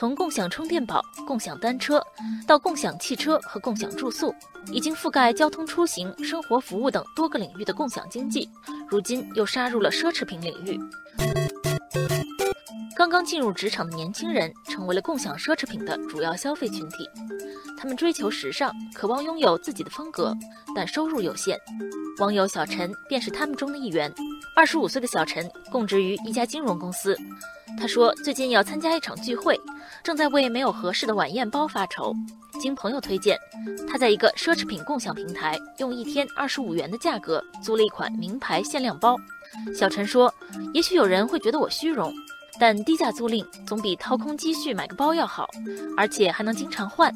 从共享充电宝、共享单车到共享汽车和共享住宿，已经覆盖交通出行、生活服务等多个领域的共享经济，如今又杀入了奢侈品领域。刚刚进入职场的年轻人成为了共享奢侈品的主要消费群体。他们追求时尚，渴望拥有自己的风格，但收入有限。网友小陈便是他们中的一员。二十五岁的小陈供职于一家金融公司。他说，最近要参加一场聚会，正在为没有合适的晚宴包发愁。经朋友推荐，他在一个奢侈品共享平台用一天二十五元的价格租了一款名牌限量包。小陈说：“也许有人会觉得我虚荣，但低价租赁总比掏空积蓄买个包要好，而且还能经常换，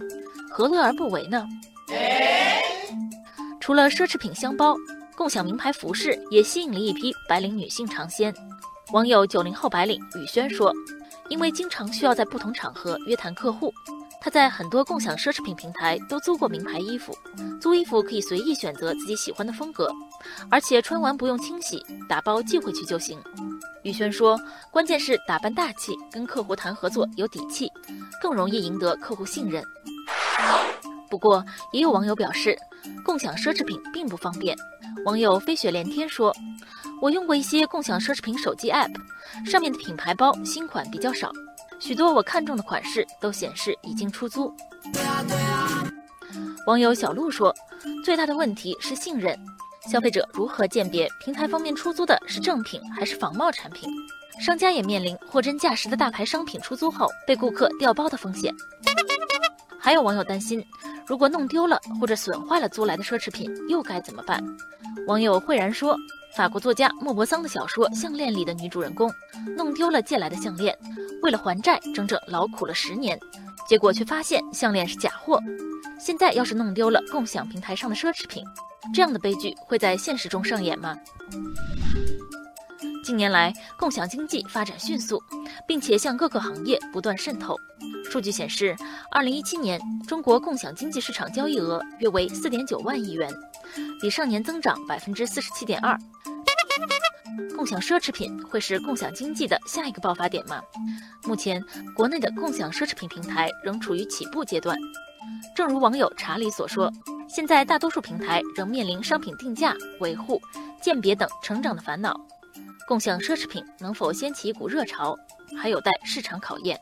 何乐而不为呢？”除了奢侈品箱包。共享名牌服饰也吸引了一批白领女性尝鲜。网友九零后白领雨轩说：“因为经常需要在不同场合约谈客户，她在很多共享奢侈品平台都租过名牌衣服。租衣服可以随意选择自己喜欢的风格，而且穿完不用清洗，打包寄回去就行。”雨轩说：“关键是打扮大气，跟客户谈合作有底气，更容易赢得客户信任。”不过，也有网友表示，共享奢侈品并不方便。网友飞雪连天说：“我用过一些共享奢侈品手机 App，上面的品牌包新款比较少，许多我看中的款式都显示已经出租。”网友小鹿说：“最大的问题是信任，消费者如何鉴别平台方面出租的是正品还是仿冒产品？商家也面临货真价实的大牌商品出租后被顾客调包的风险。”还有网友担心。如果弄丢了或者损坏了租来的奢侈品，又该怎么办？网友慧然说：“法国作家莫泊桑的小说《项链》里的女主人公，弄丢了借来的项链，为了还债，整整劳苦了十年，结果却发现项链是假货。现在要是弄丢了共享平台上的奢侈品，这样的悲剧会在现实中上演吗？”近年来，共享经济发展迅速，并且向各个行业不断渗透。数据显示，二零一七年中国共享经济市场交易额约为四点九万亿元，比上年增长百分之四十七点二。共享奢侈品会是共享经济的下一个爆发点吗？目前，国内的共享奢侈品平台仍处于起步阶段。正如网友查理所说，现在大多数平台仍面临商品定价、维护、鉴别等成长的烦恼。共享奢侈品能否掀起一股热潮，还有待市场考验。